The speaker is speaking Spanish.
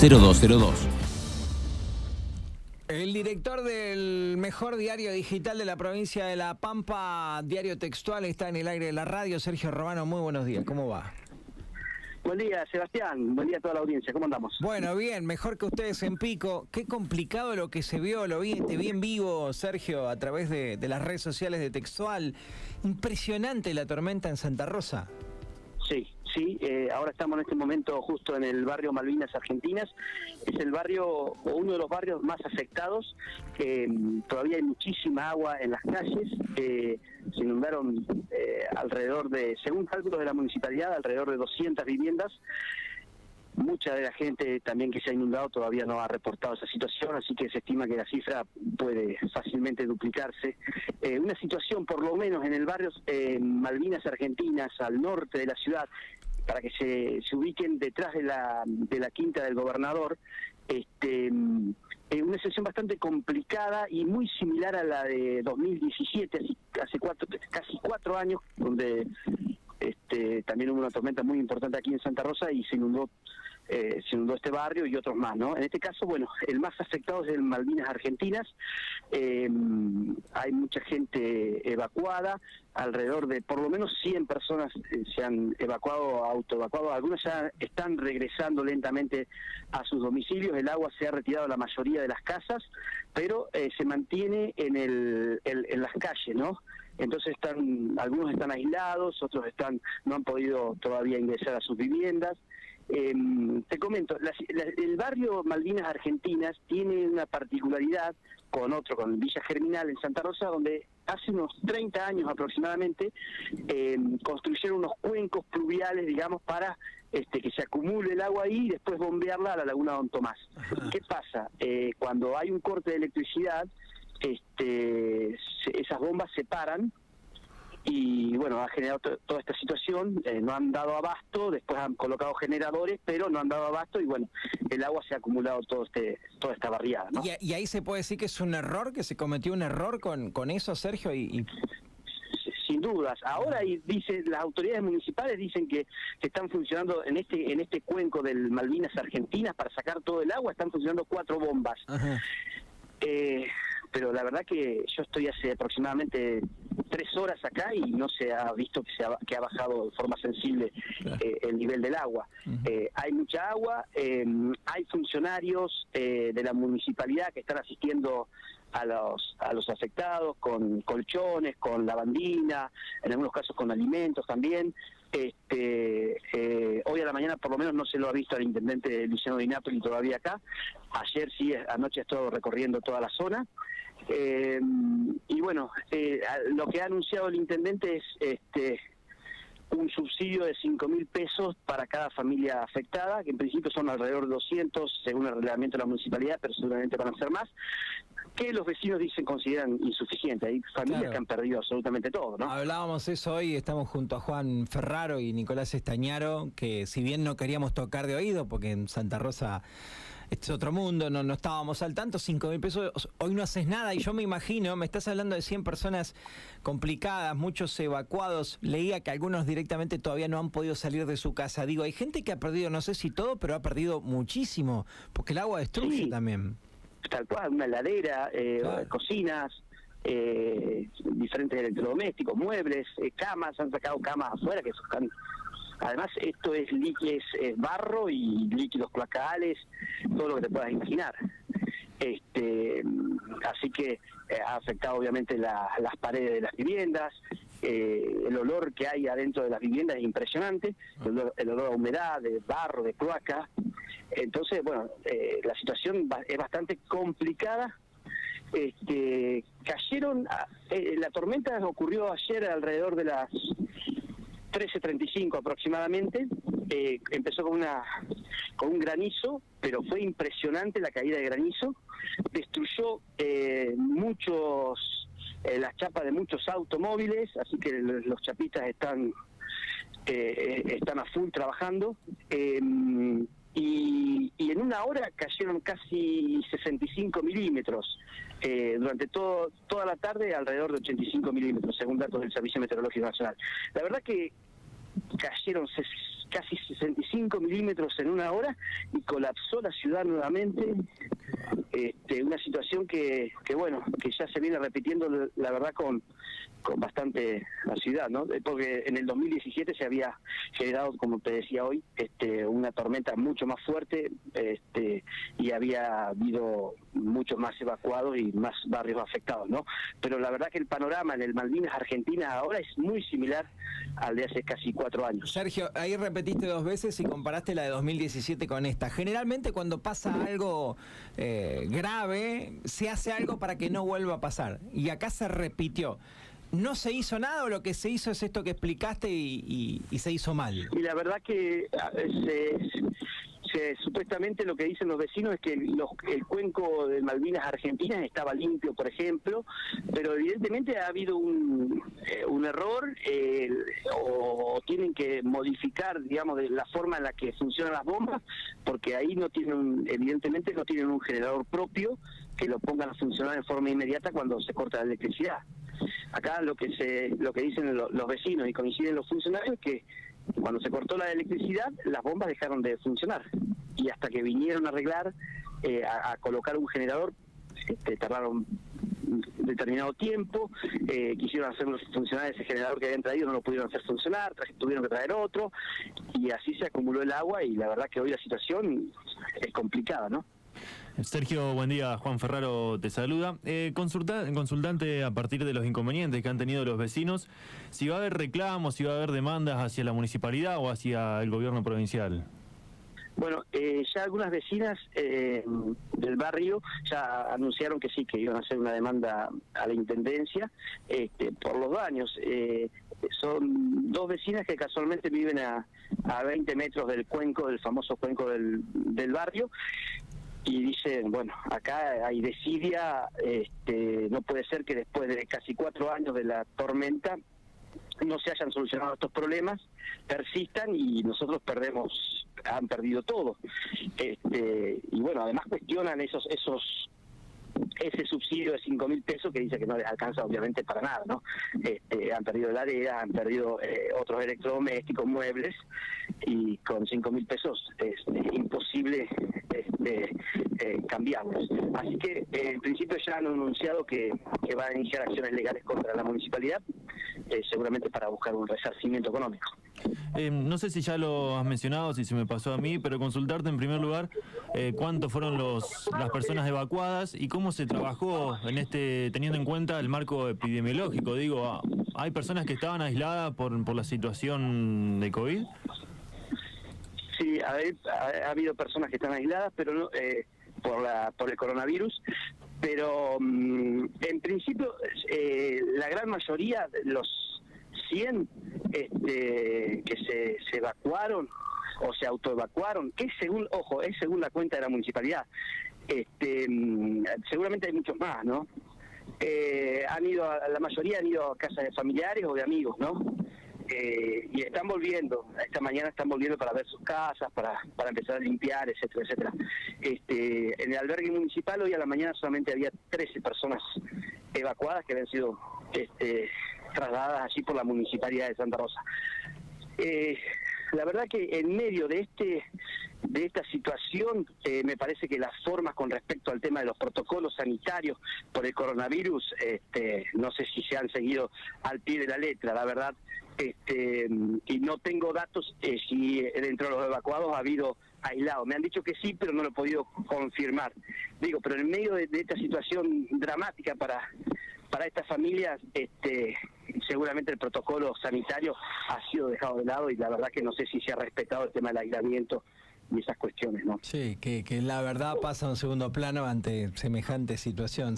0202. El director del mejor diario digital de la provincia de La Pampa, Diario Textual, está en el aire de la radio. Sergio Romano, muy buenos días. ¿Cómo va? Buen día, Sebastián. Buen día a toda la audiencia. ¿Cómo andamos? Bueno, bien, mejor que ustedes en Pico. Qué complicado lo que se vio, lo vi, te vi en vivo, Sergio, a través de, de las redes sociales de Textual. Impresionante la tormenta en Santa Rosa. Sí, sí, eh, ahora estamos en este momento justo en el barrio Malvinas Argentinas. Es el barrio, o uno de los barrios más afectados. que todavía hay muchísima agua en las calles. se inundaron eh, alrededor de, según cálculos de la municipalidad, alrededor de 200 viviendas mucha de la gente también que se ha inundado todavía no ha reportado esa situación, así que se estima que la cifra puede fácilmente duplicarse. Eh, una situación, por lo menos en el barrio eh, Malvinas Argentinas, al norte de la ciudad, para que se, se ubiquen detrás de la, de la quinta del gobernador, este, eh, una situación bastante complicada y muy similar a la de 2017, hace cuatro, casi cuatro años, donde este, también hubo una tormenta muy importante aquí en Santa Rosa y se inundó eh, se inundó este barrio y otros más, ¿no? En este caso, bueno, el más afectado es el Malvinas Argentinas. Eh, hay mucha gente evacuada, alrededor de por lo menos 100 personas eh, se han evacuado, autoevacuado. Algunas ya están regresando lentamente a sus domicilios. El agua se ha retirado de la mayoría de las casas, pero se mantiene en, el, en las calles, ¿no? Entonces están algunos están aislados, otros están no han podido todavía ingresar a sus viviendas. Eh, te comento, el barrio Malvinas Argentinas tiene una particularidad con otro, con Villa Germinal en Santa Rosa, donde hace unos 30 años aproximadamente eh, construyeron unos cuencos pluviales, digamos, para este, que se acumule el agua ahí y después bombearla a la laguna Don Tomás. ¿Qué pasa? Eh, cuando hay un corte de electricidad, este, esas bombas se paran y bueno, ha generado toda esta situación, eh, no han dado abasto, después han colocado generadores, pero no han dado abasto y bueno, el agua se ha acumulado todo este, toda esta barriada. ¿no? ¿Y, ahí se puede decir que es un error, que se cometió un error con, con eso, Sergio? y... Sin dudas. Ahora dice las autoridades municipales dicen que, están funcionando en este en este cuenco del Malvinas Argentinas para sacar todo el agua están funcionando cuatro bombas. Eh, pero la verdad que yo estoy hace aproximadamente tres horas acá y no se ha visto que, se ha, que ha bajado de forma sensible eh, el nivel del agua. Eh, hay mucha agua, eh, hay funcionarios de la municipalidad que están asistiendo a los, a los afectados con colchones, con lavandina, en algunos casos con alimentos también. Este, hoy a la mañana por lo menos no se lo ha visto al intendente Luciano Di Napoli todavía acá. Ayer sí, anoche ha estado recorriendo toda la zona. Eh, y bueno, eh, lo que ha anunciado el intendente es este un subsidio de 5 mil pesos para cada familia afectada, que en principio son alrededor de 200 según el reglamento de la municipalidad, pero seguramente van a ser más, que los vecinos dicen consideran insuficiente. Hay familias que han perdido absolutamente todo, ¿no? Hablábamos eso hoy, estamos junto a Juan Ferraro y Nicolás Estañaro, que si bien no queríamos tocar de oído, porque en Santa Rosa este es otro mundo, no, no estábamos al tanto, 5 mil pesos, hoy no haces nada. Y yo me imagino, me estás hablando de 100 personas complicadas, muchos evacuados, leía que algunos directamente todavía no han podido salir de su casa, digo, hay gente que ha perdido, no sé si todo, pero ha perdido muchísimo, porque el agua destruye también. Tal cual, una heladera, eh, cocinas, eh, diferentes electrodomésticos, muebles, eh, camas, han sacado camas afuera que están Además, esto es, es, barro y líquidos cloacales, todo lo que te puedas imaginar. Este, así que eh, ha afectado obviamente las paredes de las viviendas, eh, el olor que hay adentro de las viviendas es impresionante, el olor, a humedad, de barro, de cloaca. Entonces, bueno, eh, la situación es bastante complicada. Este, cayeron, la tormenta ocurrió ayer alrededor de las 13.35 aproximadamente. Eh, empezó con, una, con un granizo, pero fue impresionante la caída de granizo. Destruyó eh, muchos, eh, las chapas de muchos automóviles, así que los chapistas están, están a full trabajando. Y, y, en una hora cayeron casi 65 milímetros. durante todo, toda la tarde alrededor de 85 milímetros, según datos del Servicio Meteorológico Nacional. La verdad que cayeron casi 65 milímetros en una hora y colapsó la ciudad nuevamente. Este, una situación que, que, bueno, que ya se viene repitiendo, la verdad, con, con bastante la ciudad, ¿no? Porque en el 2017 se había generado, como te decía hoy, este, una tormenta mucho más fuerte este, y había habido muchos más evacuados y más barrios afectados, ¿no? Pero la verdad que el panorama en el Malvinas Argentina ahora es muy similar al de hace casi cuatro años. Sergio, ahí repetiste dos veces y comparaste la de 2017 con esta. Generalmente cuando pasa algo eh, grave, se hace algo para que no vuelva a pasar. Y acá se repitió. ¿No se hizo nada o lo que se hizo es esto que explicaste y, se hizo mal? Y la verdad que supuestamente lo que dicen los vecinos es que el cuenco de Malvinas Argentinas estaba limpio, por ejemplo, pero evidentemente ha habido un, eh, error o tienen que modificar, digamos, de la forma en la que funcionan las bombas, porque ahí no tienen, evidentemente no tienen un generador propio que lo pongan a funcionar en forma inmediata cuando se corta la electricidad. Acá lo que se, lo que dicen los vecinos y coinciden los funcionarios es que cuando se cortó la electricidad, las bombas dejaron de funcionar. Y hasta que vinieron a arreglar, eh, a, colocar un generador, este, tardaron determinado tiempo, eh, quisieron hacer funcionar ese generador que habían traído, no lo pudieron hacer funcionar, tuvieron que traer otro, y así se acumuló el agua y la verdad que hoy la situación es complicada, ¿no? Sergio, buen día. Juan Ferraro te saluda. Eh, consultante a partir de los inconvenientes que han tenido los vecinos, si va a haber reclamos, si va a haber demandas hacia la municipalidad o hacia el gobierno provincial. Bueno, eh, ya algunas vecinas eh, del barrio ya anunciaron que sí, que iban a hacer una demanda a la Intendencia este, por los daños. Eh, son dos vecinas que casualmente viven a, a 20 metros del cuenco, del famoso cuenco del, del barrio, y dicen, bueno, acá hay desidia, este, no puede ser que después de casi cuatro años de la tormenta no se hayan solucionado estos problemas, persistan y nosotros perdemos, han perdido todo. Este, y bueno, además cuestionan esos, esos ese subsidio de 5 mil pesos que dice que no les alcanza obviamente para nada, ¿no? Este, han perdido heladera, han perdido eh, otros electrodomésticos, muebles, y con 5 mil pesos es, imposible este, eh, cambiarlos. Así que eh, en principio ya han anunciado que, que van a iniciar acciones legales contra la municipalidad, seguramente para buscar un resarcimiento económico. Eh, no sé si ya lo has mencionado, si se me pasó a mí, pero consultarte en primer lugar eh, cuántos fueron los, las personas evacuadas y cómo se trabajó en este, teniendo en cuenta el marco epidemiológico. Digo, ¿hay personas que estaban aisladas por, por la situación de COVID? Ha, habido personas que están aisladas, pero no, eh, por, la, por el coronavirus, pero mm, en principio la gran mayoría, los 100 este, que se, se evacuaron o se autoevacuaron, que según, ojo, es según la cuenta de la municipalidad. Este, mm, seguramente hay muchos más, ¿no? Eh, han ido, la mayoría han ido a casas de familiares o de amigos, ¿no? Eh, y están volviendo, esta mañana están volviendo para ver sus casas, para, para empezar a limpiar, etcétera, etcétera. Este, en el albergue municipal hoy a la mañana solamente había 13 personas evacuadas que habían sido este, trasladadas allí por la Municipalidad de Santa Rosa. Eh, la verdad que en medio de este de esta situación eh, me parece que las formas con respecto al tema de los protocolos sanitarios por el coronavirus este, no sé si se han seguido al pie de la letra la verdad este, y no tengo datos eh, si dentro de los evacuados ha habido aislados me han dicho que sí pero no lo he podido confirmar digo pero en medio de esta situación dramática para para estas familias este, seguramente el protocolo sanitario ha sido dejado de lado y la verdad que no sé si se ha respetado el tema del aislamiento y esas cuestiones, ¿no? Sí, que, que la verdad pasa a un segundo plano ante semejante situación.